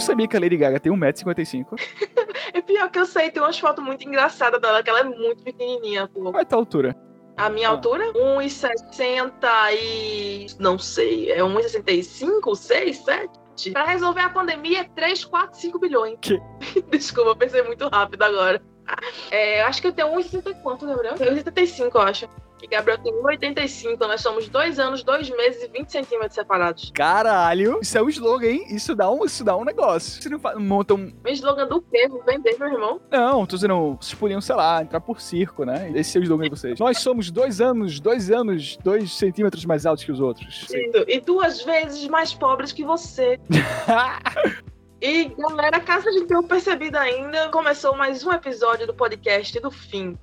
Tu sabia que a Lady Gaga tem 1,55m? É pior que eu sei, tem umas fotos muito engraçadas dela, que ela é muito pequenininha, pô. Qual é a tua altura? A minha Ah. altura? 1,60 e... não sei, é 1,65, 6, 7? Pra resolver a pandemia é 3, 4, 5 bilhões. Que? Desculpa, eu pensei muito rápido agora. É, eu acho que eu tenho 1,60 e quanto, Gabriel? 1,75, eu acho. E Gabriel tem 1,85. Nós somos dois anos, dois meses e 20 centímetros separados. Caralho! Isso é um slogan, hein? Isso dá um, isso dá um negócio. Você não monta um. O slogan do quê? Vou vender, meu irmão. Não, tô dizendo, vocês podiam, sei lá, entrar por circo, né? Esse é o slogan de vocês. Nós somos dois anos, dois anos, dois centímetros mais altos que os outros. E duas vezes mais pobres que você. E galera, caso a gente tenha percebido ainda, começou mais um episódio do podcast do fim.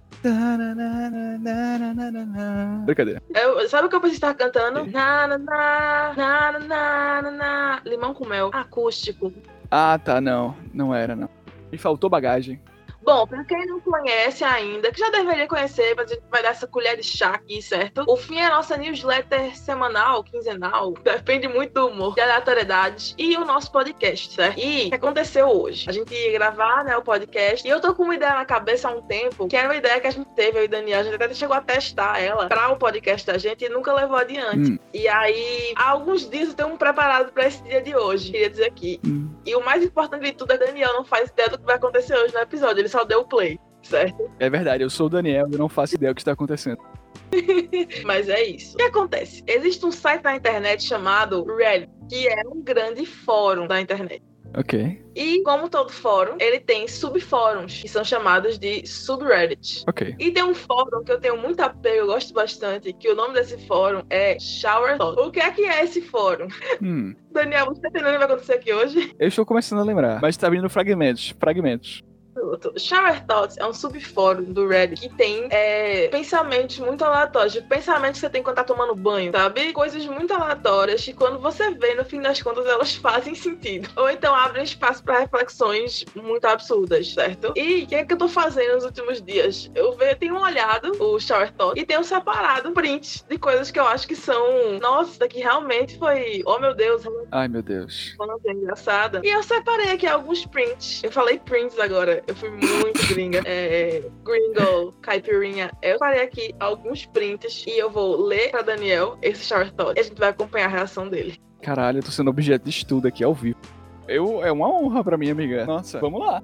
Brincadeira. Eu- sabe o que eu pensei estar cantando? Na, na, na, na, na, na. Limão com mel. Acústico. Ah, tá, não. Não era, não. Me faltou bagagem. Bom, pra quem não conhece ainda, que já deveria conhecer, mas a gente vai dar essa colher de chá aqui, certo? O fim é a nossa newsletter semanal, quinzenal, depende muito do humor, de aleatoriedades, e o nosso podcast, certo? E o que aconteceu hoje? A gente ia gravar, né, o podcast, e eu tô com uma ideia na cabeça há um tempo, que era uma ideia que a gente teve, eu e Daniel, a gente até chegou a testar ela pra o podcast da gente e nunca levou adiante. Hum. E aí, há alguns dias eu tenho um preparado pra esse dia de hoje, queria dizer aqui. Hum. E o mais importante de tudo é que Daniel não faz ideia do que vai acontecer hoje no episódio, ele só deu o play, certo? É verdade, eu sou o Daniel, eu não faço ideia do que está acontecendo. Mas é isso. O que acontece? Existe um site na internet chamado Reddit, que é um grande fórum da internet. Ok, E, como todo fórum, ele tem subfóruns, que são chamados de subreddit. ok. E tem um fórum que eu tenho muito apego, eu gosto bastante, que o nome desse fórum é Shower Thought. O que é que é esse fórum? Hum, Daniel, você tá entendendo o que vai acontecer aqui hoje? eu estou começando a lembrar, mas tá abrindo fragmentos, fragmentos. Pronto. Shower Thoughts é um subfórum do Reddit que tem é, pensamentos muito aleatórios. Tipo, Pensamentos que você tem quando tá tomando banho, sabe? Coisas muito aleatórias que quando você vê, no fim das contas, elas fazem sentido. Ou então abrem espaço pra reflexões muito absurdas, certo? E o que é que eu tô fazendo nos últimos dias? Eu ve- tenho olhado o Shower Thoughts e tenho separado prints de coisas que eu acho que são. Nossa, isso daqui realmente foi. Oh meu Deus, Ai, meu Deus. engraçada. E eu separei aqui alguns prints. Eu falei prints agora. Eu fui muito gringa. É, gringo, caipirinha. Eu separei aqui alguns prints e eu vou ler pra Daniel esse shower thought. E a gente vai acompanhar a reação dele. Caralho, eu tô sendo objeto de estudo aqui ao vivo. Eu, é uma honra pra mim, amiga. Nossa, vamos lá.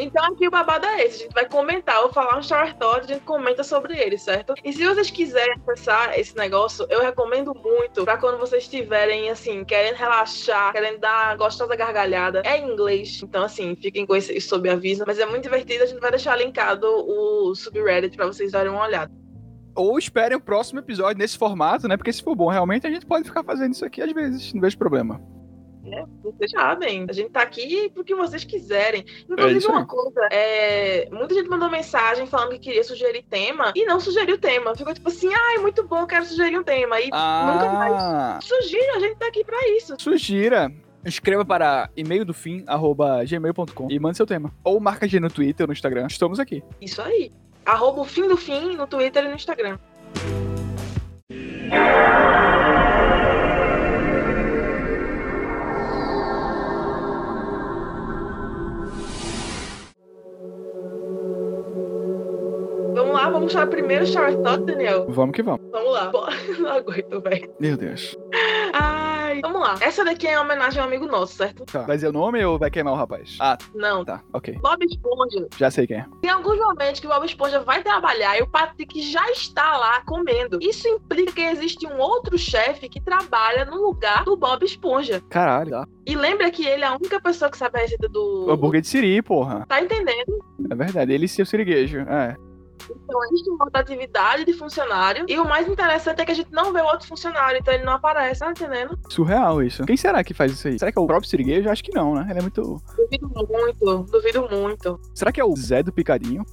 Então aqui o babado é esse. A gente vai comentar. Vou falar um shower thought, a gente comenta sobre ele, certo? E se vocês quiserem acessar esse negócio, eu recomendo muito pra quando vocês estiverem, assim, querendo relaxar, querendo dar gostosa gargalhada. É em inglês, então, assim, fiquem com esse sob aviso. Mas é muito divertido. A gente vai deixar linkado o subreddit pra vocês darem uma olhada. Ou esperem o próximo episódio nesse formato, né? Porque se for bom, realmente a gente pode ficar fazendo isso aqui às vezes, não vejo problema. Né? Vocês sabem. A gente tá aqui porque vocês quiserem. Inclusive, É uma coisa, é, muita gente mandou mensagem falando que queria sugerir tema e não sugeriu tema. Ficou tipo assim, ai, muito bom, quero sugerir um tema. E nunca mais Ah, sugira, a gente tá aqui pra isso. sugira. Escreva para e-mail do fim, arroba gmail.com e mande seu tema. Ou marca a gente no Twitter ou no Instagram. Estamos aqui. Isso aí. Arroba o fim do fim no Twitter e no Instagram. Vamos lá, vamos chamar primeiro o Shower Thought, Daniel. Vamos que vamos. Vamos lá. Pô, Não aguento, velho. Meu Deus. Ai, vamos lá. Essa daqui é uma homenagem a um amigo nosso, certo? Tá. Vai dizer o nome ou vai queimar o rapaz? Ah, Não. tá. Ok. Bob Esponja. Já sei quem é. Tem alguns momentos que o Bob Esponja vai trabalhar e o Patrick já está lá comendo. Isso implica que existe um outro chefe que trabalha no lugar do Bob Esponja. Caralho. Tá. E lembra que ele é a única pessoa que sabe a receita do. O hambúrguer de siri, porra. Tá entendendo? É verdade. Ele e seu siriguejo. É. Então existe uma rotatividade de funcionário. E o mais interessante é que a gente não vê o outro funcionário, então ele não aparece, tá entendendo? Surreal isso. Quem será que faz isso aí? Será que é o próprio siriguejo? Acho que não, né? Ele é muito. Duvido muito, duvido muito. Será que é o Zé do Picadinho?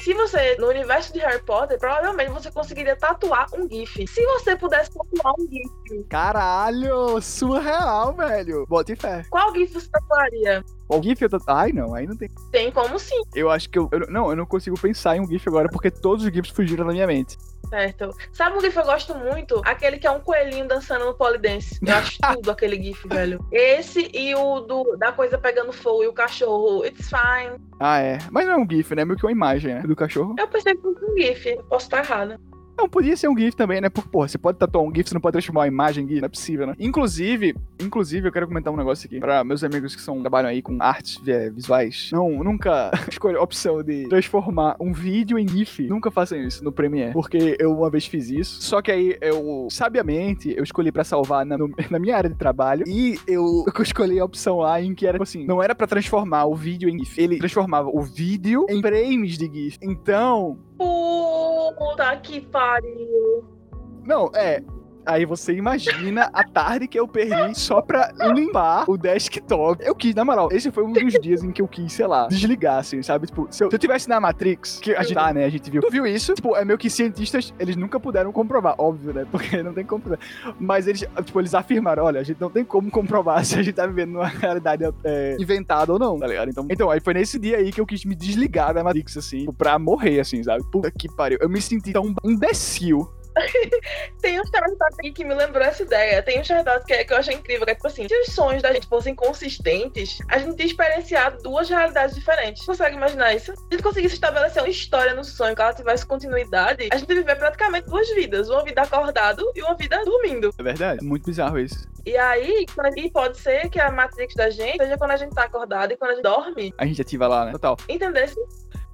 Se você, no universo de Harry Potter, provavelmente você conseguiria tatuar um GIF. Se você pudesse tatuar um GIF, Caralho! Surreal, velho! Bota em fé. qual GIF você tatuaria? O GIF eu tô... Ai, não, aí não tem. Tem como sim. Eu acho que eu, eu- Não, eu não consigo pensar em um GIF agora porque todos os GIFs fugiram da minha mente. Certo. Sabe um GIF que eu gosto muito? Aquele que é um coelhinho dançando no polidense. Eu acho tudo aquele GIF, velho. Esse e o do, da coisa pegando fogo e o cachorro. It's fine. Ah, é. Mas não é um GIF, né? É meio que uma imagem, né? Do cachorro. Eu pensei que fosse um GIF. Eu posso estar errada. Não, podia ser um GIF também, né? Porque, porra, você pode tatuar um GIF, você não pode transformar uma imagem em GIF, não é possível, né? Inclusive, inclusive, eu quero comentar um negócio aqui pra meus amigos que são, trabalham aí com artes é, visuais. Não, nunca escolha a opção de transformar um vídeo em GIF. Nunca façam isso no Premiere. Porque eu uma vez fiz isso. Só que aí eu, sabiamente, eu escolhi pra salvar na, no, na minha área de trabalho. E eu, eu escolhi a opção lá em que era, tipo assim, não era pra transformar o vídeo em GIF. Ele transformava o vídeo em frames de GIF. Então, Puta que pariu. Não, é. Aí você imagina a tarde que eu perdi só pra limpar o desktop. Eu quis, na moral, esse foi um dos dias em que eu quis, sei lá, desligar, assim, sabe? Tipo, se eu, se eu tivesse na Matrix, que a gente tá, né? A gente viu. Tu viu isso? Tipo, é meio que cientistas, eles nunca puderam comprovar, óbvio, né? Porque não tem como comprovar. Mas eles, tipo, eles afirmaram: olha, a gente não tem como comprovar se a gente tá vivendo numa realidade é, inventada ou não, tá ligado? Então, então, aí foi nesse dia aí que eu quis me desligar da Matrix, assim, tipo, pra morrer, assim, sabe? Puta que pariu. Eu me senti tão imbecil Tem um Charlotte aqui que me lembrou essa ideia. Tem um Charlotte que, é, que eu achei incrível, que é tipo assim, se os sonhos da gente fossem consistentes, a gente ia experienciar duas realidades diferentes. Você consegue imaginar isso? Se a gente conseguisse estabelecer uma história no sonho, que ela tivesse continuidade, a gente ia viver praticamente duas vidas. Uma vida acordado e uma vida dormindo. É verdade. É muito bizarro isso. E aí, e pode ser que a Matrix da gente seja quando a gente tá acordado e quando a gente dorme. A gente ativa lá, né? Total. Entendesse?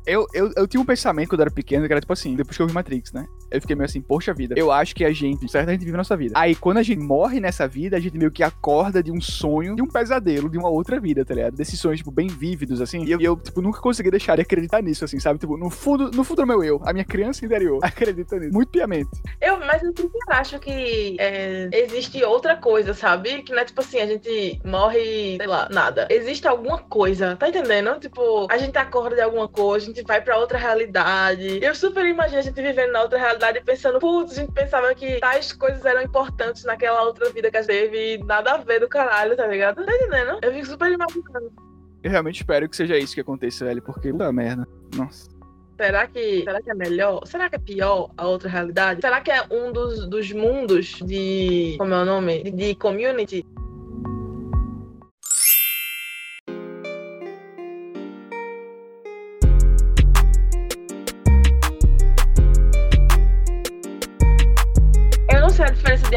Eu, eu, eu tinha um pensamento quando eu era pequeno que era tipo assim, depois que eu vi Matrix, né? Eu fiquei meio assim, poxa vida, eu acho que a gente, certo, a gente vive a nossa vida. Aí quando a gente morre nessa vida, a gente meio que acorda de um sonho, de um pesadelo, de uma outra vida, tá ligado? Desses sonhos, tipo, bem vívidos, assim. E eu, eu tipo, nunca consegui deixar de acreditar nisso, assim, sabe? Tipo, no fundo, no fundo do meu eu, a minha criança interior acredita nisso. Muito piamente. Eu, mas eu sempre acho que é, existe outra coisa, sabe? Que não é tipo assim, a gente morre, sei lá, nada. Existe alguma coisa, tá entendendo? Tipo, a gente acorda de alguma coisa, gente vai pra outra realidade. Eu super imagino a gente vivendo na outra realidade e pensando, putz, a gente pensava que tais coisas eram importantes naquela outra vida que a gente teve nada a ver do caralho, tá ligado? Tá entendendo? Eu fico super imaginando. Eu realmente espero que seja isso que aconteça, velho, porque puta merda. Nossa. Será que, será que é melhor? Será que é pior a outra realidade? Será que é um dos, dos mundos de. Como é o nome? De, de community?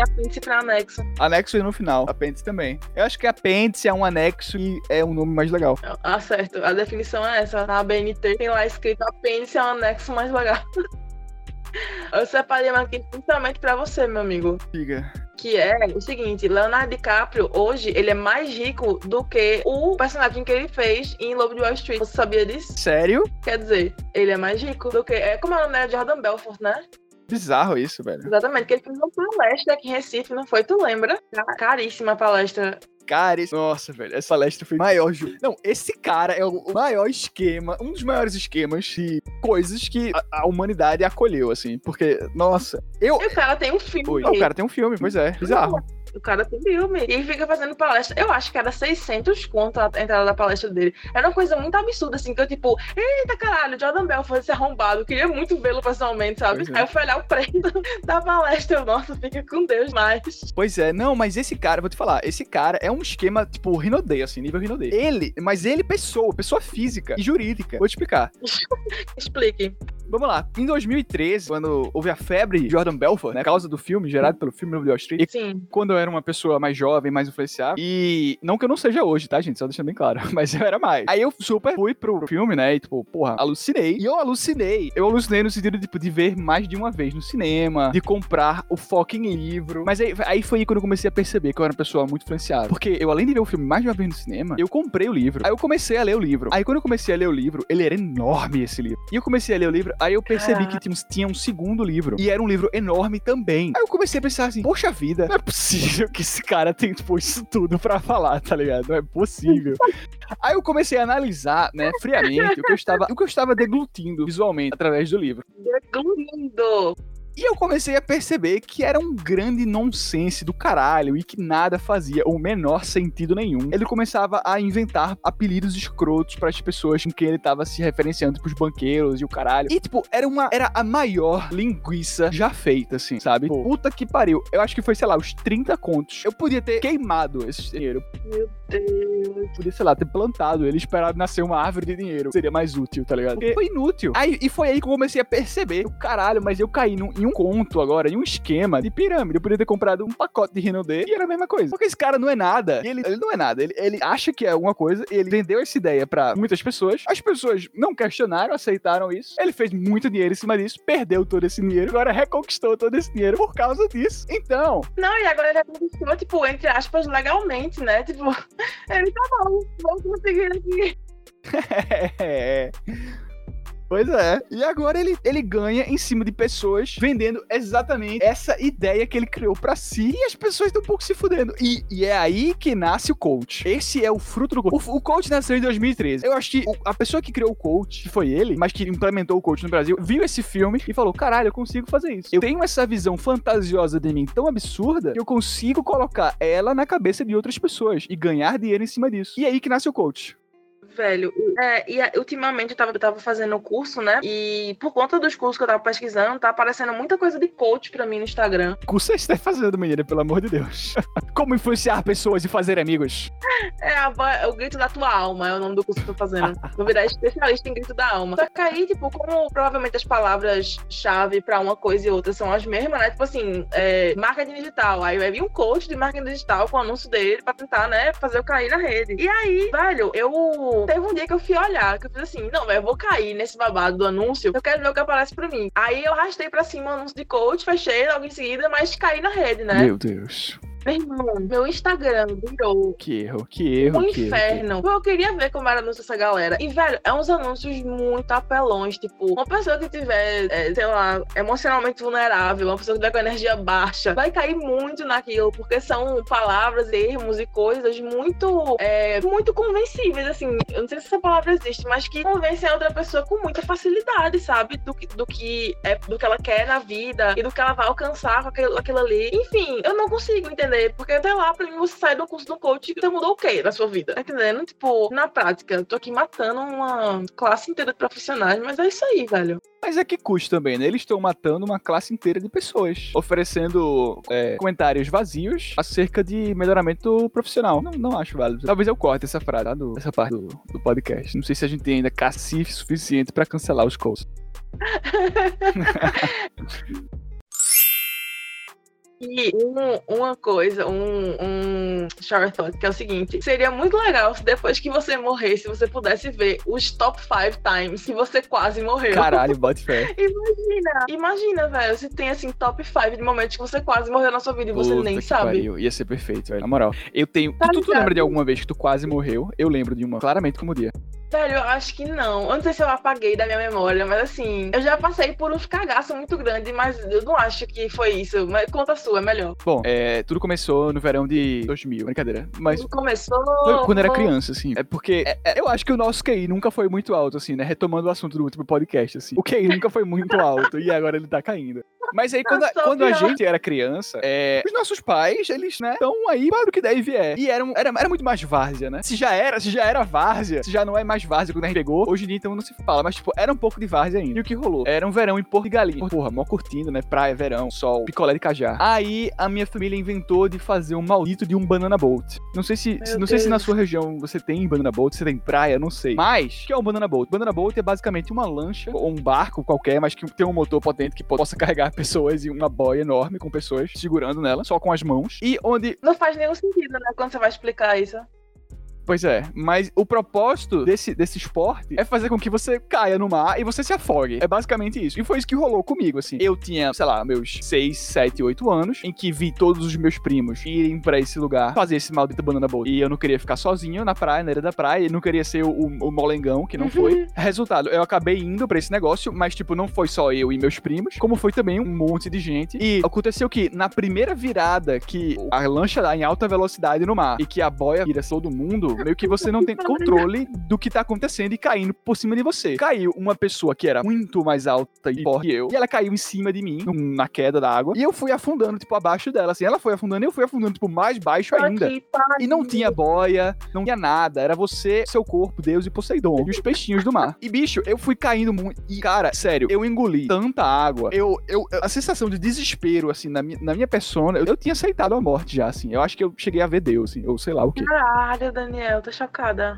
Apêndice pra anexo. Anexo e no final. Apêndice também. Eu acho que apêndice é um anexo e é um nome mais legal. Ah, certo. A definição é essa. Na BNT tem lá escrito apêndice é um anexo mais legal. Eu separei uma aqui principalmente pra você, meu amigo. Diga. Que é o seguinte, Leonardo DiCaprio, hoje, ele é mais rico do que o personagem que ele fez em Lobo de Wall Street. Você sabia disso? Sério? Quer dizer, ele é mais rico do que... É como é o nome, né? Jordan Belfort, né? Bizarro isso, velho. Exatamente, que ele fez uma palestra aqui em Recife, não foi? Tu lembra? Caríssima palestra. Cara, esse... nossa, velho, essa palestra foi maior. Não, esse cara é o maior esquema, um dos maiores esquemas de coisas que a, a humanidade acolheu, assim. Porque, nossa, eu. E o cara tem um filme. Oi, o cara tem um filme, pois é, bizarro. O cara tem filme. E fica fazendo palestra. Eu acho que era 600 conto a entrada da palestra dele. Era uma coisa muito absurda, assim, que eu, tipo, eita caralho, Jordan Bell foi esse arrombado. Eu queria muito vê-lo pessoalmente, sabe? É. Aí eu fui olhar o preço da palestra. Eu, nossa, fica com Deus mais. Pois é, não, mas esse cara, vou te falar, esse cara é um esquema, tipo, Rinodê, assim, nível Rinodê. Ele, mas ele, pessoa, pessoa física e jurídica. Vou te explicar. Explique. Vamos lá. Em 2013, quando houve a febre de Jordan Belfort, né? Causa do filme, gerado pelo filme Lobo de Wall Street. Sim. Quando eu era uma pessoa mais jovem, mais influenciada. E não que eu não seja hoje, tá, gente? Só deixando bem claro. Mas eu era mais. Aí eu super fui pro filme, né? E, tipo, porra, alucinei. E eu alucinei. Eu alucinei no sentido, tipo, de ver mais de uma vez no cinema, de comprar o fucking livro. Mas aí, aí foi aí quando eu comecei a perceber que eu era uma pessoa muito influenciada. Porque eu, além de ver o filme mais de uma vez no cinema, eu comprei o livro. Aí eu comecei a ler o livro. Aí quando eu comecei a ler o livro, ele era enorme esse livro. E eu comecei a ler o livro, aí eu percebi que tinha, tinha um segundo livro. E era um livro enorme também. Aí eu comecei a pensar assim, poxa vida, não é possível que esse cara tem, tipo, isso tudo pra falar, tá ligado? Não é possível. Aí eu comecei a analisar, né, friamente, o que eu estava, o que eu estava deglutindo visualmente através do livro. Deglutindo. E eu comecei a perceber que era um grande nonsense do caralho e que nada fazia o menor sentido nenhum. Ele começava a inventar apelidos escrotos para as pessoas com quem ele tava se referenciando, pros banqueiros e o caralho. E, tipo, era uma. Era a maior linguiça já feita, assim, sabe? Puta que pariu. Eu acho que foi, sei lá, os 30 contos. Eu podia ter queimado esse dinheiro. Meu Deus. Podia, sei lá, ter plantado ele, esperado nascer uma árvore de dinheiro. Seria mais útil, tá ligado? Porque foi inútil. Aí, e foi aí que eu comecei a perceber. O caralho, mas eu caí num, em um conto agora, em um esquema de pirâmide. Eu podia ter comprado um pacote de Rino D e era a mesma coisa. Porque esse cara não é nada. Ele, ele não é nada. Ele, ele acha que é alguma coisa. Ele vendeu essa ideia pra muitas pessoas. As pessoas não questionaram, aceitaram isso. Ele fez muito dinheiro em cima disso, perdeu todo esse dinheiro. Agora reconquistou todo esse dinheiro por causa disso. Então, Não, e agora ele conquistou, tipo, entre aspas, legalmente, né? Tipo, ele tá bom, vamos conseguir aqui. É. Pois é. E agora ele, ele ganha em cima de pessoas vendendo exatamente essa ideia que ele criou pra si e as pessoas estão um pouco se fudendo. E, e é aí que nasce o coach. Esse é o fruto do coach. O, o coach nasceu em 2013. Eu acho que o- a pessoa que criou o coach, que foi ele, mas que implementou o coach no Brasil, viu esse filme e falou: caralho, eu consigo fazer isso. Eu tenho essa visão fantasiosa de mim tão absurda que eu consigo colocar ela na cabeça de outras pessoas e ganhar dinheiro em cima disso. E é aí que nasce o coach. Velho, é, e a- ultimamente eu tava, eu tava fazendo curso, né? E por conta dos cursos que eu tava pesquisando, tá aparecendo muita coisa de coach pra mim no Instagram. O que você está fazendo, menina, pelo amor de Deus? Como influenciar pessoas e fazer amigos? É a é o grito da tua alma, é o nome do curso que eu tô fazendo. Vou virar especialista em grito da alma. Só que aí, tipo, como provavelmente as palavras-chave pra uma coisa e outra são as mesmas, né? Tipo assim, é, marketing digital. Aí vai vir um coach de marketing digital com o anúncio dele pra tentar, né, fazer eu cair na rede. E aí, velho, eu. Teve um dia que eu fui olhar, que eu fiz assim, não, velho, eu vou cair nesse babado do anúncio, eu quero ver o que aparece pra mim. Aí eu arrastei pra cima o anúncio de coach, fechei logo em seguida, mas caí na rede, né? Meu Deus. Meu irmão, meu Instagram virou Que erro, que erro, um que erro. inferno. Eu queria ver como era anúncio dessa galera. E, velho, é uns anúncios muito apelões. Tipo, uma pessoa que tiver, é, sei lá, emocionalmente vulnerável, uma pessoa que tiver com energia baixa, vai cair muito naquilo, porque são palavras, termos e coisas muito, é, muito convencíveis, assim. Eu não sei se essa palavra existe, mas que convencem a outra pessoa com muita facilidade, sabe? Do que, do que, é, do que ela quer na vida e do que ela vai alcançar com aquilo, aquilo ali. Enfim, eu não consigo entender. Porque, sei lá, pra mim, você sai do curso do coach e você mudou o quê na sua vida? Tá entendendo? Tipo, na prática, eu tô aqui matando uma classe inteira de profissionais, mas é isso aí, velho. Mas é que custa também, né? Eles estão matando uma classe inteira de pessoas, oferecendo é, comentários vazios acerca de melhoramento profissional. Não, não acho válido. Talvez eu corte essa frase, tá? Do, essa parte do, do podcast. Não sei se a gente tem ainda cacife suficiente pra cancelar os calls. E um- uma coisa, um, um shower thought, que é o seguinte: seria muito legal se depois que você morresse, você pudesse ver os top 5 times que você quase morreu. Caralho, bote fé. Imagina, imagina, velho, se tem assim top 5 de momentos que você quase morreu na sua vida e você Puta nem sabe. pariu. Ia ser perfeito, velho. Na moral. Eu tenho. Tá tu, tu lembra de alguma vez que tu quase morreu? Eu lembro de uma. Claramente como dia. Velho, eu acho que não. Eu não sei se eu apaguei da minha memória, mas assim, eu já passei por uns cagaços muito grandes, mas eu não acho que foi isso. Mas conta sua, é melhor. Bom, é, tudo começou no verão de 2000. Brincadeira. Mas Começou. Foi quando era criança, assim. É porque é- é- eu acho que o nosso QI nunca foi muito alto, assim, né? Retomando o assunto do último podcast, assim. O QI nunca foi muito alto e agora ele tá caindo. Mas aí, quando, a- quando a gente era criança, é, os nossos pais, eles, né, estão aí para o que deve vier. E era, era, era muito mais várzea, né? Se já era, se já era várzea, se já não é mais várzea quando a gente pegou, hoje em dia então não se fala. Mas, tipo, era um pouco de várzea ainda. E o que rolou? Era um verão em Porto de Galinha. Porra, mó curtindo, né? Praia, verão, sol, picolé de cajá. Aí a minha família inventou de fazer um maldito de um banana boat. Não sei se, Meu não sei se na sua região você tem banana boat, você tem praia, não sei. Mas, o que é um banana boat? Banana boat é basicamente uma lancha ou um barco qualquer, mas que tem um motor potente que possa carregar pessoas e uma boia enorme com pessoas segurando nela, só com as mãos. E onde Não faz nenhum sentido, né? Quando você vai explicar isso. Pois é, mas o propósito desse, desse esporte é fazer com que você caia no mar e você se afogue. É basicamente isso. E foi isso que rolou comigo, assim. Eu tinha, sei lá, meus 6, 7, 8 anos, em que vi todos os meus primos irem pra esse lugar fazer esse maldito banana boat. E eu não queria ficar sozinho na praia, na areia da praia, e não queria ser o, o, o molengão, que não foi. Resultado, eu acabei indo pra esse negócio, mas, tipo, não foi só eu e meus primos, como foi também um monte de gente. E aconteceu que, na primeira virada que a lancha dá em alta velocidade no mar e que a boia vira todo mundo, caindo, meio que você não tem controle do que tá acontecendo e caindo por cima de você. Caiu uma pessoa que era muito mais alta e forte que eu, e ela caiu em cima de mim, na queda da água, e eu fui afundando, tipo, abaixo dela, assim, ela foi afundando e eu fui afundando, tipo, mais baixo ainda. E não tinha boia, não tinha nada, era você, seu corpo, Deus e Poseidon, e os peixinhos do mar. E, bicho, eu fui caindo muito, e, cara, sério, eu engoli tanta água, eu, eu, a sensação de desespero, assim, na minha, na minha persona, eu, eu tinha aceitado a morte já, assim, eu acho que eu cheguei a ver Deus, assim, ou sei lá o quê. Caralho, Daniel, tô chocada.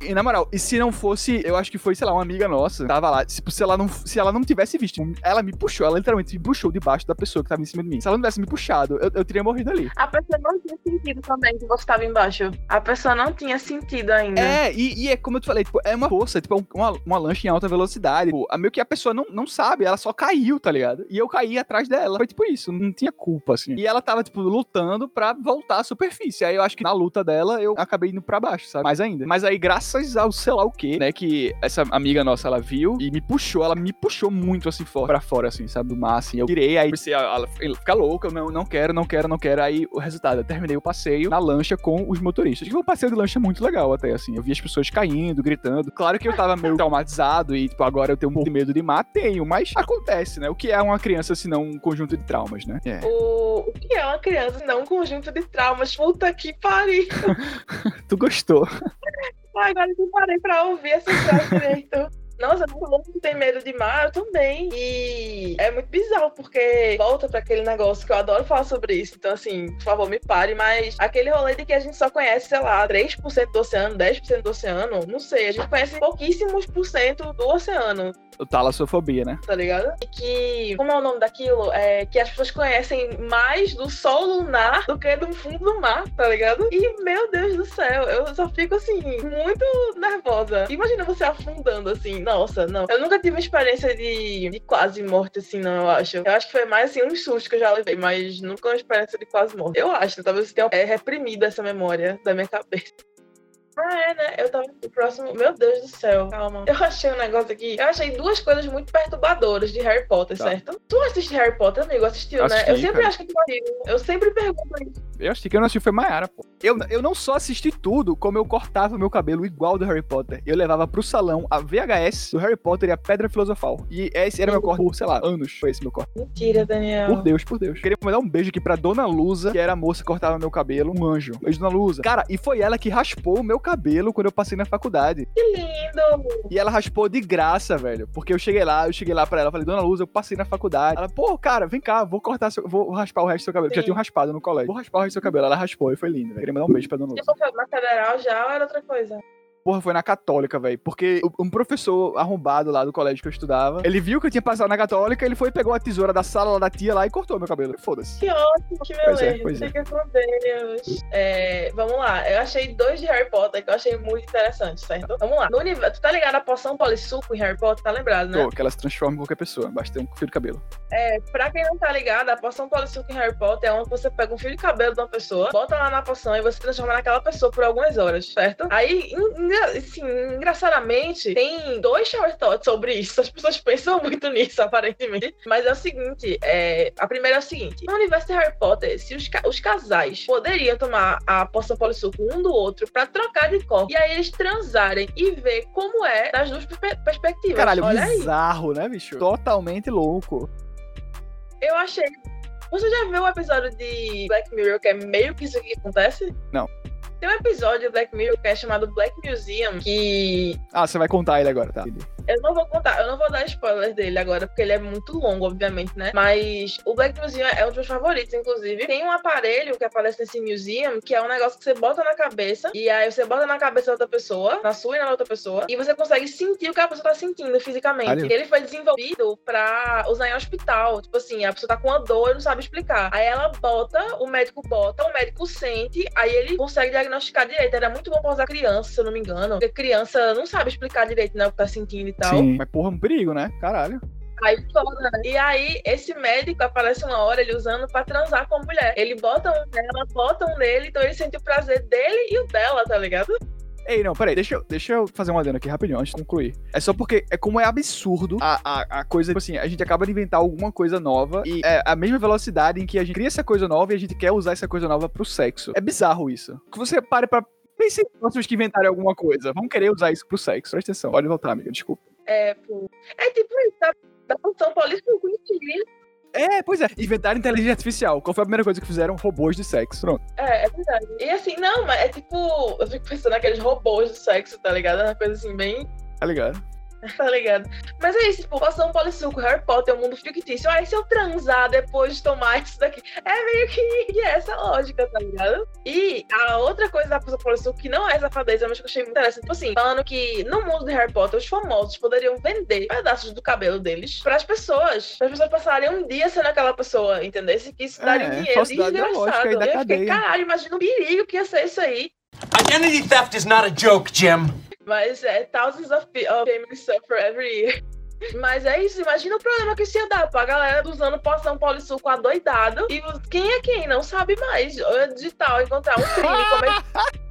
E na moral, e se não fosse, eu acho que foi, sei lá, uma amiga nossa, tava lá, tipo, se ela não, se ela não tivesse visto, ela me puxou, ela literalmente me puxou debaixo da pessoa que tava em cima de mim. Se ela não tivesse me puxado, eu, eu teria morrido ali. A pessoa não tinha sentido também que você tava embaixo. A pessoa não tinha sentido ainda. É, e, e é como eu te falei, tipo, é uma força, tipo, uma, uma lancha em alta velocidade. Tipo, a meio que a pessoa não, não sabe, ela só caiu, tá ligado? E eu caí atrás dela. Foi tipo isso, não tinha culpa, assim. E ela tava, tipo, lutando pra voltar à superfície. Aí eu acho que na luta dela, eu acabei indo pra baixo, sabe? Mais ainda. Mas aí, graças ao, sei lá, o quê, né? Que essa amiga nossa, ela viu e me puxou, ela me puxou muito assim fora, pra fora, assim, sabe, do mar, assim. Eu tirei, aí comecei a, a ficar louca, eu não, não quero, não quero, não quero. Aí o resultado, eu terminei o passeio na lancha com os motoristas. E o passeio de lancha é muito legal até, assim. Eu vi as pessoas caindo, gritando. Claro que eu tava meio traumatizado e, tipo, agora eu tenho um pouco de medo de mar, tenho, mas acontece, né? O que é uma criança se não um conjunto de traumas, né? É. O... o que é uma criança se não um conjunto de traumas? Puta que pariu! tu gostou? Agora eu parei pra ouvir essa frase direito. Nossa, todo mundo tem medo de mar, eu também. E é muito bizarro, porque volta para aquele negócio que eu adoro falar sobre isso. Então, assim, por favor, me pare. Mas aquele rolê de que a gente só conhece, sei lá, 3% do oceano, 10% do oceano, não sei. A gente conhece pouquíssimos por cento do oceano. O talassofobia, né? Tá ligado? E que, como é o nome daquilo? É que as pessoas conhecem mais do sol lunar do que do fundo do mar, tá ligado? E, meu Deus do céu, eu só fico, assim, muito nervosa. Imagina você afundando, assim, nossa, não. Eu nunca tive uma experiência de, de quase morte, assim, não, eu acho. Eu acho que foi mais, assim, um susto que eu já levei, mas nunca uma experiência de quase morte. Eu acho, talvez você tenha é, reprimido essa memória da minha cabeça. Ah, é, né? Eu tava próximo. Meu Deus do céu, calma. Eu achei um negócio aqui. Eu achei duas coisas muito perturbadoras de Harry Potter, tá. certo? Tu assiste Harry Potter, amigo? Assistiu, Assisti, né? Eu sempre cara. acho que tu assistiu. Eu sempre pergunto isso. Eu assisti que eu não assisti foi Mayara, pô. Eu, eu não só assisti tudo, como eu cortava meu cabelo igual do Harry Potter. Eu levava pro salão a VHS do Harry Potter e a Pedra Filosofal. E esse era meu corte por, sei lá, anos. Foi esse meu corte. Mentira, Daniel. Por Deus, por Deus. Queria mandar um beijo aqui pra Dona Lusa, que era a moça que cortava meu cabelo, um anjo. Beijo, Dona Lusa. Cara, e foi ela que raspou o meu cabelo quando eu passei na faculdade. Que lindo! E ela raspou de graça, velho. Porque eu cheguei lá, eu cheguei lá pra ela, falei, Dona Lusa, eu passei na faculdade. Ela, pô, cara, vem cá, vou cortar, seu, vou raspar o resto do seu cabelo. Sim. Já tinha um raspado no colégio. Vou raspar o resto do seu cabelo. Ela raspou e foi lindo, velho. Queria mandar um beijo pra Dona Lusa. Tipo, na federal já ou era outra coisa? Porra, foi na católica, velho. Porque um professor arrombado lá do colégio que eu estudava, ele viu que eu tinha passado na católica, ele foi, pegou a tesoura da sala lá da tia lá e cortou meu cabelo. Foda-se. Que ótimo, que beleza. É, pois é, pois é. Deus. É, vamos lá, eu achei dois de Harry Potter que eu achei muito interessante, certo? Vamos lá. No universo, tu tá ligado a poção polissuco em Harry Potter? Tá lembrado, né? Pô, que ela se transforma em qualquer pessoa, basta ter um fio de cabelo. É, pra quem não tá ligado, a poção polissuco em Harry Potter é onde você pega um fio de cabelo de uma pessoa, bota lá na poção e você transforma naquela pessoa por algumas horas, certo? Aí, assim, engraçadamente, tem dois shower thoughts sobre isso. As pessoas pensam muito nisso, aparentemente. Mas é o seguinte: é... a primeira é o seguinte: no universo de Harry Potter, se os, ca os casais poderiam tomar a poção polissuco um do outro pra trocar de corpo, e aí eles transarem e ver como é das duas perspectivas. Caralho, Olha bizarro, aí. né, bicho? Totalmente louco. Eu achei. Você já viu o um episódio de Black Mirror que é meio que isso que acontece? Não. Tem um episódio do Black Mirror que é chamado Black Museum, que. Ah, você vai contar ele agora, tá? Eu não vou contar, eu não vou dar spoilers dele agora, porque ele é muito longo, obviamente, né? Mas o Black Museum é um dos meus favoritos, inclusive. Tem um aparelho que aparece nesse museum, que é um negócio que você bota na cabeça, e aí você bota na cabeça da outra pessoa, na sua e na outra pessoa, e você consegue sentir o que a pessoa tá sentindo fisicamente. E ele foi desenvolvido pra usar em hospital. Tipo assim, a pessoa tá com uma dor e não sabe explicar. Aí ela bota, o médico bota, o médico sente, aí ele consegue diagnosticar direito. Era muito bom pra usar criança, se eu não me engano. Porque criança não sabe explicar direito, né, o que tá sentindo tal. Sim, mas porra, um perigo, né? Caralho. Aí toda, né? E aí, esse médico aparece uma hora ele usando pra transar com a mulher. Ele bota um nela, bota um nele, então ele sente o prazer dele e o dela, tá ligado? Ei, não, peraí, deixa eu, deixa eu fazer uma adendo aqui rapidinho antes de concluir. É só porque é como é absurdo a, a, a coisa, tipo assim, a gente acaba de inventar alguma coisa nova e é a mesma velocidade em que a gente cria essa coisa nova e a gente quer usar essa coisa nova pro sexo. É bizarro isso. Que você pare pra Pense em pessoas que inventarem alguma coisa. Vão querer usar isso pro sexo. Presta atenção. Pode voltar, amiga. Desculpa. É, pô. É tipo isso, tá? Da função política com É, pois é. Inventaram inteligência artificial. Qual foi a primeira coisa que fizeram? Robôs de sexo. Pronto. É, é verdade. E assim, não, mas é tipo. Eu fico pensando naqueles robôs de sexo, tá ligado? É uma coisa assim, bem. Tá ligado? Tá ligado? Mas é isso, tipo, poção polissuco, Harry Potter é um mundo fictício. Ah, e se eu transar depois de tomar isso daqui? É meio que essa lógica, tá ligado? E a outra coisa da poção polissuco, que não é safadeza, mas que eu achei muito interessante, tipo assim, falando que no mundo de Harry Potter, os famosos poderiam vender pedaços do cabelo deles pras pessoas. Para as pessoas passarem um dia sendo aquela pessoa, entendeu? Se que isso daria É, dinheiro desgraçado. Eu fiquei, caralho, imagina o perigo que ia ser isso aí. Identity theft is not a joke, Jim. Mas é thousands of, of families suffer every year. Mas é isso, imagina o problema que isso ia dar pra galera usando poção polissuco adoidado. E quem é quem? Não sabe mais. Ou digital, encontrar um crime, como é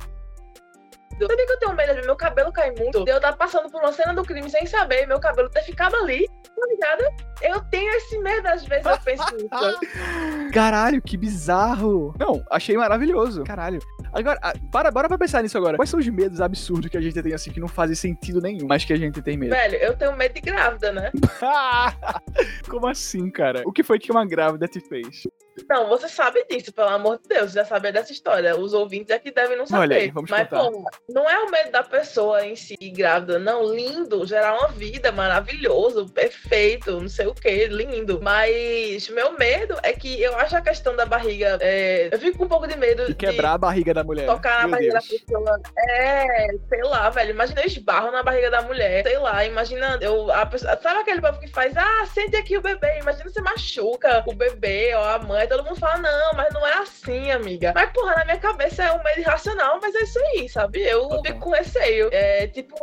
Sabia que eu tenho medo de meu cabelo cair muito? De eu estar passando por uma cena do crime sem saber, meu cabelo ter ficado ali, tá ligado? Eu tenho esse medo, às vezes eu penso nisso. Caralho, que bizarro. Não, achei maravilhoso. Caralho. Agora, para, bora pra pensar nisso agora. Quais são os medos absurdos que a gente tem assim que não fazem sentido nenhum, mas que a gente tem medo? Velho, eu tenho medo de grávida, né? Como assim, cara? O que foi que uma grávida te fez? Não, você sabe disso, pelo amor de Deus, já sabe dessa história. Os ouvintes aqui devem não saber. Olha aí, vamos Mas, contar. pô, não é o medo da pessoa em si grávida, não. Lindo, gerar uma vida maravilhoso, perfeito, não sei o que, lindo. Mas meu medo é que eu acho a questão da barriga. é, Eu fico com um pouco de medo De quebrar a barriga da mulher. tocar na Meu barriga Deus. da pessoa. É, sei lá, velho. Imagina eu esbarro na barriga da mulher. Sei lá, imagina eu. A pessoa, sabe aquele povo que faz, ah, sente aqui o bebê. Imagina você machuca o bebê ou a mãe. Todo mundo fala, não, mas não é assim, amiga. Mas, porra, na minha cabeça é um medo irracional, mas é isso aí, sabe? Eu Total. fico com receio. É tipo,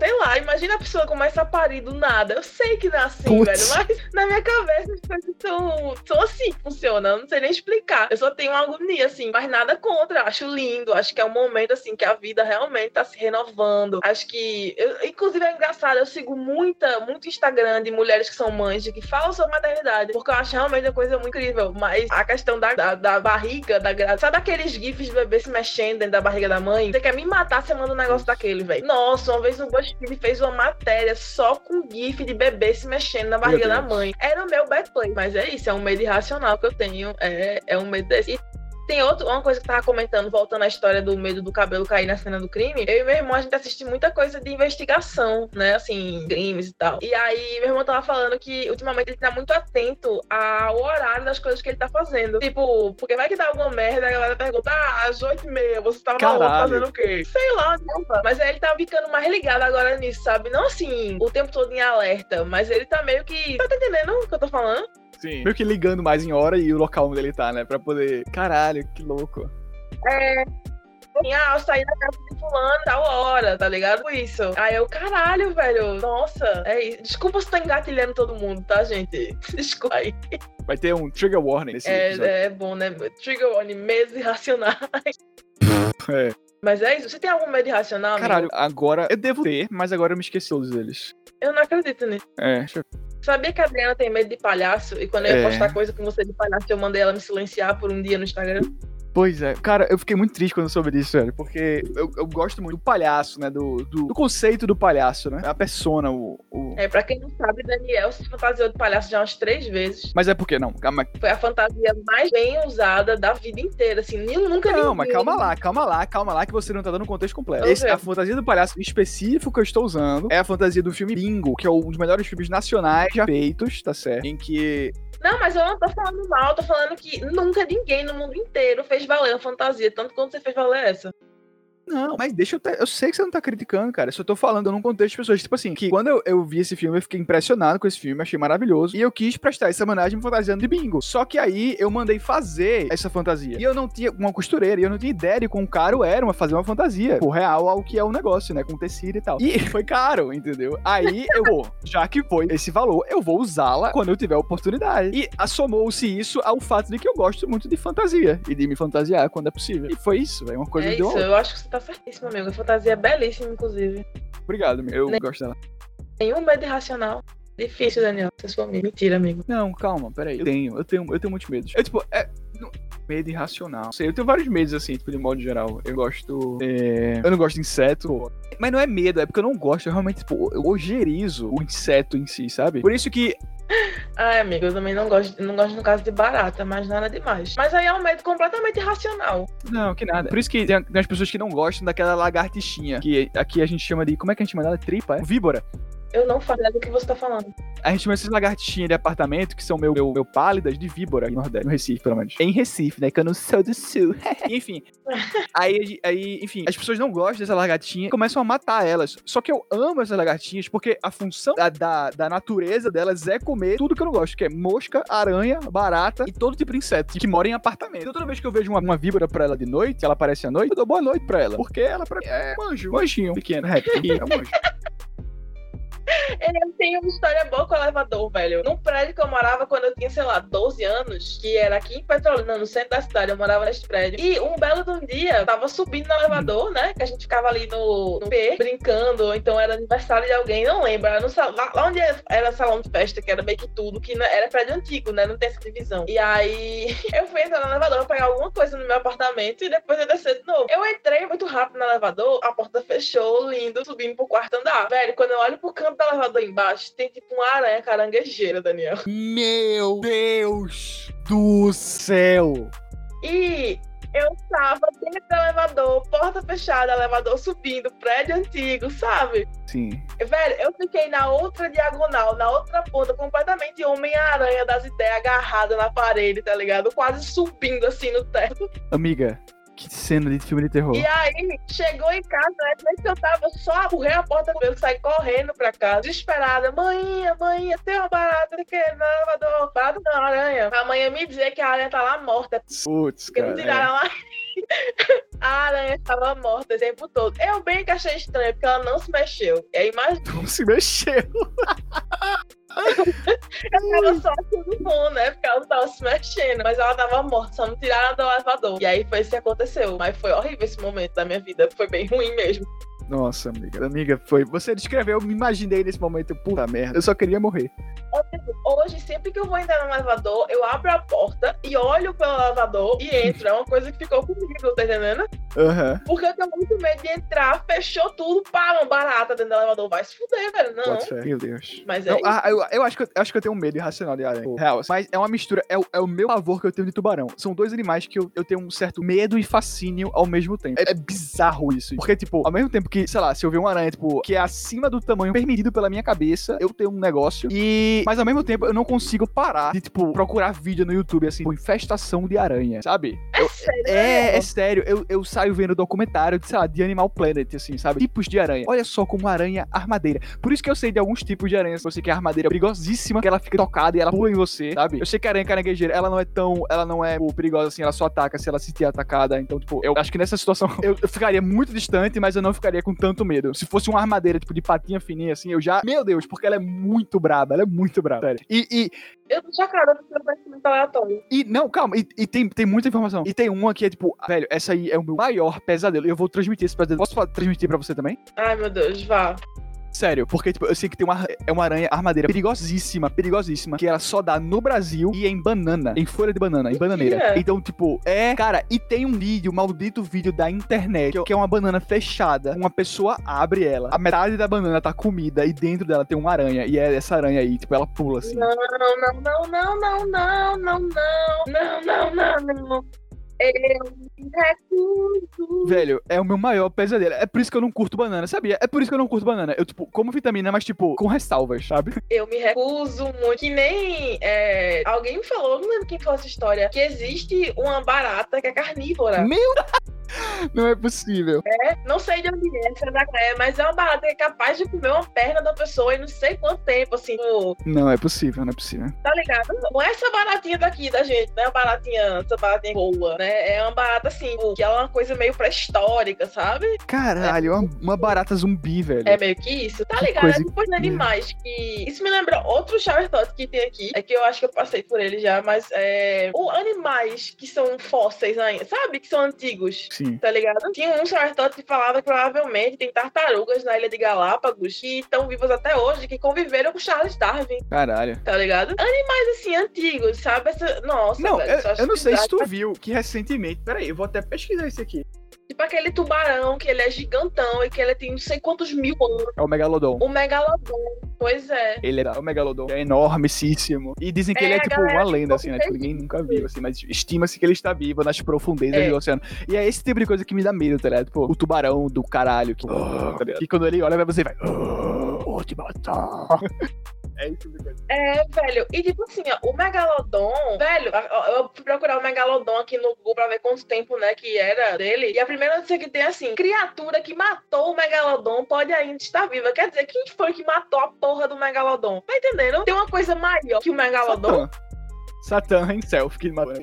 sei lá, imagina a pessoa começa a parir do nada. Eu sei que não é assim, Putz. velho, mas na minha cabeça as coisas são, são assim que funcionam. Eu não sei nem explicar. Eu só tenho uma agonia, assim, mas nada contra. Acho lindo. Acho que é um momento, assim, que a vida realmente tá se renovando. Acho que. eu- inclusive é engraçado, eu sigo muita, muito Instagram de mulheres que são mães, de que falam sobre maternidade, porque eu acho realmente uma coisa muito incrível. Mas a questão da, da, da barriga, da Sabe aqueles gifs de bebê se mexendo dentro da barriga da mãe? Você quer me matar, você manda um negócio daquele, velho. Nossa, uma vez o BuzzFeed fez uma matéria só com gif de bebê se mexendo na barriga da mãe. Era o meu bad play. Mas é isso, é um medo irracional que eu tenho. É, é um medo desse. E tem outro, uma coisa que eu tava comentando, voltando à história do medo do cabelo cair na cena do crime. Eu e meu irmão, a gente assiste muita coisa de investigação, né? Assim, crimes e tal. E aí, meu irmão tava falando que ultimamente ele tá muito atento ao horário das coisas que ele tá fazendo. Tipo, porque vai que dá alguma merda, a galera pergunta, ah, às oito e meia, você tava Caralho. fazendo o quê? Sei lá, não, pá. Mas aí ele tá ficando mais ligado agora nisso, sabe? Não assim, o tempo todo em alerta, mas ele tá meio que. Tá entendendo o que eu tô falando? Sim. Meio que ligando mais em hora e o local onde ele tá, né? Pra poder. Caralho, que louco. É. Assim, ah, eu saí da casa de fulano tal hora, tá ligado? Isso. Aí eu, caralho, velho. Nossa, é isso. Desculpa se tô engatilhando todo mundo, tá, gente? Desculpa aí. Vai ter um trigger warning nesse episódio. É, é bom, né? Trigger warning, medos irracionais. É. Mas é isso. Você tem algum medo irracional, amigo? Caralho, agora eu devo ter, mas agora eu me esqueci todos eles. Eu não acredito nisso. É, deixa eu... Sabia que a Adriana tem medo de palhaço? E quando eu ia É. postar coisa com você de palhaço, eu mandei ela me silenciar por um dia no Instagram. Pois é, cara, eu fiquei muito triste quando eu soube disso, velho, porque eu, eu gosto muito do palhaço, né? Do, do, do conceito do palhaço, né? A persona, o, o- É, pra quem não sabe, Daniel se fantasiou de palhaço já umas três vezes. Mas é porque não, calma, Foi a fantasia mais bem usada da vida inteira, assim. nem- Nunca Não, mas calma lá, calma lá, calma lá, que você não tá dando o contexto completo. Eu Esse, a fantasia do palhaço específico que eu estou usando é a fantasia do filme Bingo, que é um dos melhores filmes nacionais já feitos, tá certo? Em que. Não, mas eu não tô falando mal, tô falando que nunca ninguém no mundo inteiro fez valer a fantasia, tanto quanto você fez valer essa. Não, mas deixa eu. Te... Eu sei que você não tá criticando, cara. Eu só tô falando num contexto de pessoas. Tipo assim, que quando eu, eu vi esse filme, eu fiquei impressionado com esse filme, achei maravilhoso. E eu quis prestar essa homenagem me fantasiando de bingo. Só que aí eu mandei fazer essa fantasia. E eu não tinha uma costureira, e eu não tinha ideia de quão caro era uma, fazer uma fantasia. Por real ao que é o negócio, né? Com tecido e tal. E foi caro, entendeu? Aí eu vou, já que foi esse valor, eu vou usá-la quando eu tiver oportunidade. E assomou-se isso ao fato de que eu gosto muito de fantasia. E de me fantasiar quando é possível. E foi isso, velho. Uma coisa é deu isso, eu acho que você tá certíssimo, amigo. A fantasia é belíssima, inclusive. Obrigado, amigo. Eu Nem- gosto dela. Nenhum medo irracional. Difícil, Daniel, ser sua amiga. Mentira, amigo. Não, calma, peraí. Eu tenho, eu tenho, eu tenho muitos medos. Eu, tipo, é, não- Medo irracional. Sei, eu tenho vários medos, assim, tipo, de modo geral. Eu gosto. é, Eu não gosto de inseto. Mas não é medo, é porque eu não gosto. Eu realmente, tipo, eu ojerizo o inseto em si, sabe? Por isso que. Ai, amigo, eu também não gosto, não gosto no caso de barata, mas nada demais. Mas aí é um medo completamente irracional. Não, que nada. Por isso que tem as pessoas que não gostam daquela lagartixinha. Que aqui a gente chama de. Como é que a gente chama dela? Tripa? É? Víbora. Eu não ideia do que você tá falando. A gente chama essas lagartixinhas de apartamento, que são meu, meu, meu pálidas, de víbora no Nordeste, no Recife, pelo menos. Em Recife, né? Que eu não sou do sul. enfim. Aí, aí, enfim, as pessoas não gostam dessa lagartinha e começam a matar elas. Só que eu amo essas lagartinhas porque a função da, da, da natureza delas é comer tudo que eu não gosto, que é mosca, aranha, barata e todo tipo de inseto que mora em apartamento. Então, toda vez que eu vejo uma, uma víbora pra ela de noite, ela aparece à noite, eu dou boa noite pra ela. Porque ela pra mim é um anjo, um anjinho pequeno, réptil. É um anjo. Eu tenho uma história boa com o elevador, velho. Num prédio que eu morava quando eu tinha, sei lá, 12 anos, que era aqui em Petrolina, no centro da cidade, eu morava nesse prédio. E um belo de um dia, tava subindo no elevador, né? Que a gente ficava ali no, no P, brincando, ou então era aniversário de alguém, não lembro. Era no sal... lá, lá onde era salão de festa, que era meio que tudo, que era prédio antigo, né? Não tem essa divisão. E aí eu fui entrar no elevador pra pegar alguma coisa no meu apartamento e depois eu descer de novo. Eu entrei muito rápido no elevador, a porta fechou, lindo, subindo pro quarto andar. Velho, quando eu olho pro canto do elevador embaixo, tem tipo uma aranha caranguejeira, Daniel. Meu Deus do céu! E eu tava dentro do elevador, porta fechada, elevador subindo, prédio antigo, sabe? Sim. Velho, eu fiquei na outra diagonal, na outra ponta, completamente Homem-Aranha das ideias, agarrada na parede, tá ligado? Quase subindo assim no teto. Amiga, que cena de filme de terror. E aí, chegou em casa, né? Que eu tava, só apurrei a porta do meu, saí correndo pra casa, desesperada. Mãinha, mãinha, tem uma barata de que no elevador? Barata não, aranha. A mãe ia me dizer que a aranha tá lá morta, Putz, não cara. é. tiraram lá. A aranha estava morta o tempo todo. Eu bem que achei estranho, porque ela não se mexeu. E aí, imagina, Não se mexeu. eu tava só tudo bom, né? Porque ela não tava se mexendo. Mas ela tava morta, só não tiraram do elevador. E aí foi isso que aconteceu. Mas foi horrível esse momento da minha vida. Foi bem ruim mesmo. Nossa, amiga. Amiga, foi. Você descreveu, eu me imaginei nesse momento. Puta merda. Eu só queria morrer. Hoje, sempre que eu vou entrar no elevador, eu abro a porta e olho pelo elevador e entro. É uma coisa que ficou comigo, tá entendendo? Aham. Porque eu tenho muito medo de entrar, fechou tudo, pá, uma barata dentro do elevador. Vai se fuder, velho. Não. Meu Deus. Mas é Não, isso. ah, eu, eu acho que eu, acho que eu tenho um medo irracional de aranha. Real. Mas é uma mistura. É, o- é o meu pavor que eu tenho de tubarão. São dois animais que eu, eu tenho um certo medo e fascínio ao mesmo tempo. É, é bizarro isso. Porque, tipo, ao mesmo tempo que, sei lá, se eu ver uma aranha, tipo, que é acima do tamanho permitido pela minha cabeça, eu tenho um negócio. E. Mas ao mesmo tempo, eu não consigo parar de, tipo, procurar vídeo no YouTube, assim, tipo, infestação de aranha, sabe? É sério. É, é sério, eu, eu saio vendo documentário de, sei lá, de Animal Planet, assim, sabe? Tipos de aranha. Olha só como aranha armadeira. Por isso que eu sei de alguns tipos de aranhas. Você que é armadeira perigosíssima, que ela fica tocada e ela pula em você, sabe? Eu sei que a aranha caranguejeira, ela não é tão. Ela não é tipo, perigosa assim, ela só ataca se ela se sentir atacada. Então, tipo, eu acho que nessa situação eu, eu ficaria muito distante, mas eu não ficaria com tanto medo. Se fosse uma armadeira, tipo, de patinha fininha, assim, eu já. Meu Deus, porque ela é muito braba, ela é muito braba. Sério. E, e, Eu tô chocada porque eu conhecimento aleatório. e, não, calma, e, e tem, tem muita informação. E tem uma que é tipo, velho, essa aí é o meu maior pesadelo. E eu vou transmitir esse pesadelo. Posso transmitir pra você também? Ai, meu Deus, vá. Sério, porque tipo, eu sei que tem uma, é uma aranha armadeira perigosíssima, perigosíssima, que ela só dá no Brasil e em banana, em folha de banana, em bananeira. Mentira. Então, tipo, é. Cara, e tem um vídeo, maldito vídeo da internet, que é- que é uma banana fechada. Uma pessoa abre ela, a metade da banana tá comida e dentro dela tem uma aranha. E é essa aranha aí, tipo, ela pula assim. Não, não, não, não, não, não, não, não, não, não, não, não. Eu me recuso. Velho, é o meu maior pesadelo. É por isso que eu não curto banana, sabia? É por isso que eu não curto banana. Eu, tipo, como vitamina, mas, tipo, com ressalvas, sabe? Eu me recuso muito. Que nem é, alguém me falou, não lembro quem falou essa história, que existe uma barata que é carnívora. Meu Não é possível. Não sei de onde é, é mas é uma barata que é capaz de comer uma perna da pessoa em não sei quanto tempo, assim, Não é possível, não é possível. tá ligado? Não é essa baratinha daqui da gente, não é uma baratinha, essa baratinha boa, né? É uma barata, assim, que ela é uma coisa meio pré-histórica, sabe? Caralho, uma, uma barata zumbi, velho. É meio que isso, tá Que ligado? coisa É depois de animais que. Isso me lembra outro shower thought que tem aqui. É que eu acho que eu passei por ele já, mas é. Ou animais que são fósseis ainda, sabe? Que são antigos. Sim. Tá ligado? Tinha um Sacerdote que falava que provavelmente tem tartarugas na ilha de Galápagos que estão vivas até hoje, que conviveram com Charles Darwin, Caralho. tá ligado? Animais assim, antigos, sabe? Essa... Nossa, Não, velho, eu, acho eu não sei se tu viu que recentemente. Peraí, eu vou até pesquisar isso aqui. Tipo aquele tubarão que ele é gigantão e que ele tem não sei quantos mil anos. É o Megalodon. O megalodon. Pois é. Ele é o Megalodon. É enormíssimo. E dizem que É, ele é a tipo uma lenda, assim, né? Tipo, ninguém nunca viu, assim, mas estima-se que ele está vivo nas profundezas É. do oceano. E é esse tipo de coisa que me dá medo, tá ligado? Tipo, o tubarão do caralho. Que, tá ligado? que quando ele olha pra você, vai. "Ah, Vou te matar. É isso coisa. É, velho. E tipo assim, ó, o Megalodon, velho, eu fui procurar o Megalodon aqui no Google pra ver quanto tempo, né, que era dele. E a primeira notícia que tem é assim: criatura que matou o Megalodon pode ainda estar viva. Quer dizer, quem foi que matou a porra do Megalodon? Tá entendendo? Tem uma coisa maior que o Megalodon. Satã. Satã himself que matou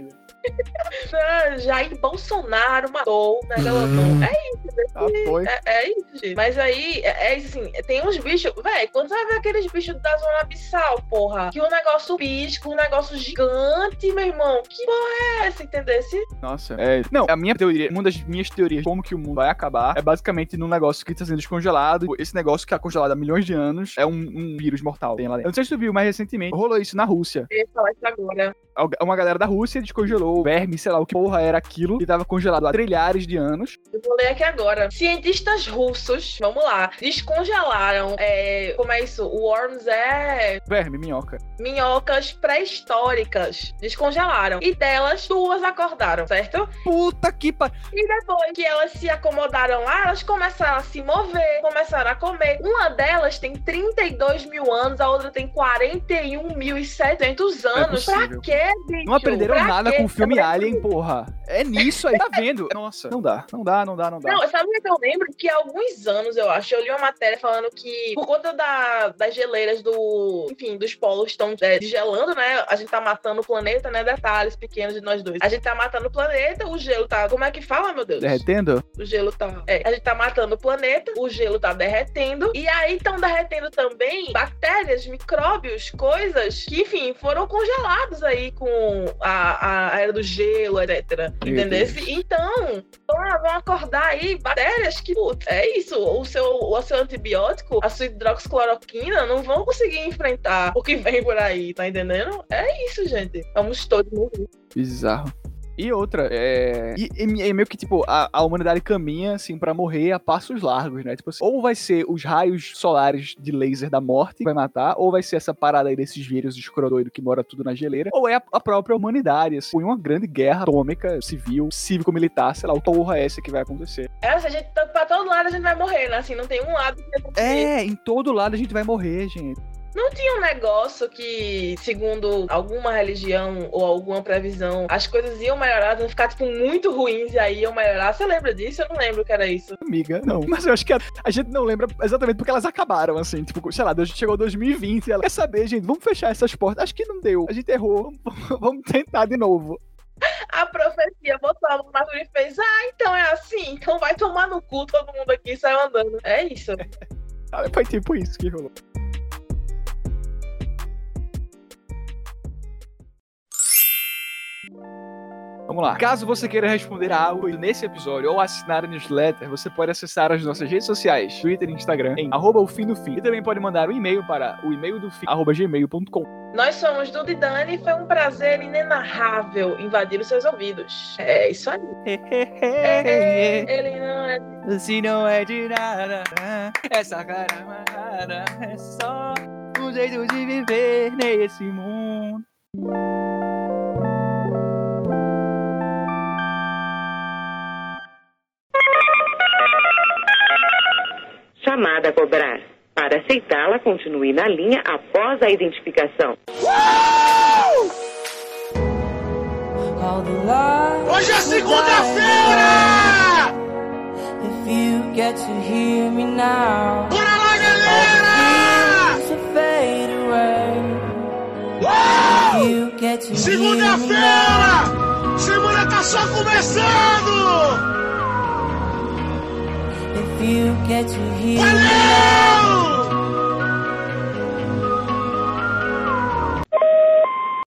Ah, Jair Bolsonaro matou o Megalodon. É Ah, foi. É, é isso. Mas aí, é, é isso assim, tem uns bichos. Véi, quando você vai ver aqueles bichos da zona abissal, porra, que o negócio pisca, um negócio gigante, meu irmão. Que porra é essa, entendeu? Nossa. É. Não, a minha teoria, uma das minhas teorias de como que o mundo vai acabar é basicamente num negócio que tá sendo descongelado. Esse negócio que tá congelado há milhões de anos é um, um vírus mortal. Tem lá dentro. Eu não sei se tu viu, mas recentemente rolou isso na Rússia. Eu ia falar isso agora. Uma galera da Rússia descongelou o verme, sei lá o que porra era aquilo, que tava congelado há trilhares de anos. Eu vou ler aqui agora. Cientistas russos, vamos lá, descongelaram. É, como é isso? Worms é Verme, minhoca. minhocas pré-históricas. Descongelaram. E delas, duas acordaram, certo? Puta que pariu. E depois que elas se acomodaram lá, elas começaram a se mover, começaram a comer. Uma delas tem 32 mil anos, a outra tem 41.700 anos. pra possível. quê, bicho? Não aprenderam Pra nada quê? com o filme Alien, porra. É nisso aí, tá vendo? Nossa, não dá, não dá, não dá, não dá. Não, sabe o que eu lembro? Que há alguns anos, eu acho, eu li uma matéria falando que por conta da- das geleiras do. Enfim, dos polos estão é, gelando, né? A gente tá matando o planeta, né? Detalhes pequenos de nós dois. A gente tá matando o planeta, o gelo tá. Como é que fala, meu Deus? Derretendo? O gelo tá. É, a gente tá matando o planeta, o gelo tá derretendo. E aí estão derretendo também bactérias, micróbios, coisas que, enfim, foram congelados aí com a, a era do gelo, etc. Entendeu? Então, vão, vão acordar aí bactérias que, putz, é isso. O seu, o seu antibiótico, a sua hidroxicloroquina, não vão conseguir enfrentar o que vem por aí, tá entendendo? É isso, gente. Vamos todos morrer. Bizarro. E outra, é. E, é meio que, tipo, a, a humanidade caminha, assim, pra morrer a passos largos, né? Tipo assim, ou vai ser os raios solares de laser da morte que vai matar, ou vai ser essa parada aí desses vírus escrodoido que mora tudo na geleira, ou é a, a própria humanidade, assim, uma grande guerra atômica, civil, cívico-militar, sei lá, o porra é essa que vai acontecer. É, se a gente tá pra todo lado, a gente vai morrer, né? Assim, não tem um lado que vai acontecer. É, em todo lado a gente vai morrer, gente. Não tinha um negócio que, segundo alguma religião ou alguma previsão, as coisas iam melhorar, iam ficar, tipo, muito ruins e aí iam melhorar. Você lembra disso? Eu não lembro que era isso. Amiga, não. Mas eu acho que a, a gente não lembra exatamente porque elas acabaram, assim. Tipo, sei lá, a gente chegou 2020 e ela quer saber, gente, vamos fechar essas portas. Acho que não deu. A gente errou. Vamos, tentar de novo. A profecia botou a mão na e fez: Ah, então é assim, então vai tomar no cu todo mundo aqui e saiu andando. É isso. Foi tipo isso que rolou. Vamos lá. Caso você queira responder a algo nesse episódio ou assinar a newsletter, você pode acessar as nossas redes sociais, Twitter e Instagram, em arroba o fim do fim. E também pode mandar um e-mail para o e-mail do fim, arroba gmail.com. Nós somos Duda e Dani e foi um prazer inenarrável invadir os seus ouvidos. É isso aí. Ele não é. Se não é de nada, essa cara amarrada é só um jeito de viver nesse mundo. Chamada a cobrar. Para aceitá-la, continue na linha após a identificação. Hoje é segunda-feira! If you get to hear me now, Bora lá, galera! Segunda-feira! Semana tá só começando! you get to hear me now.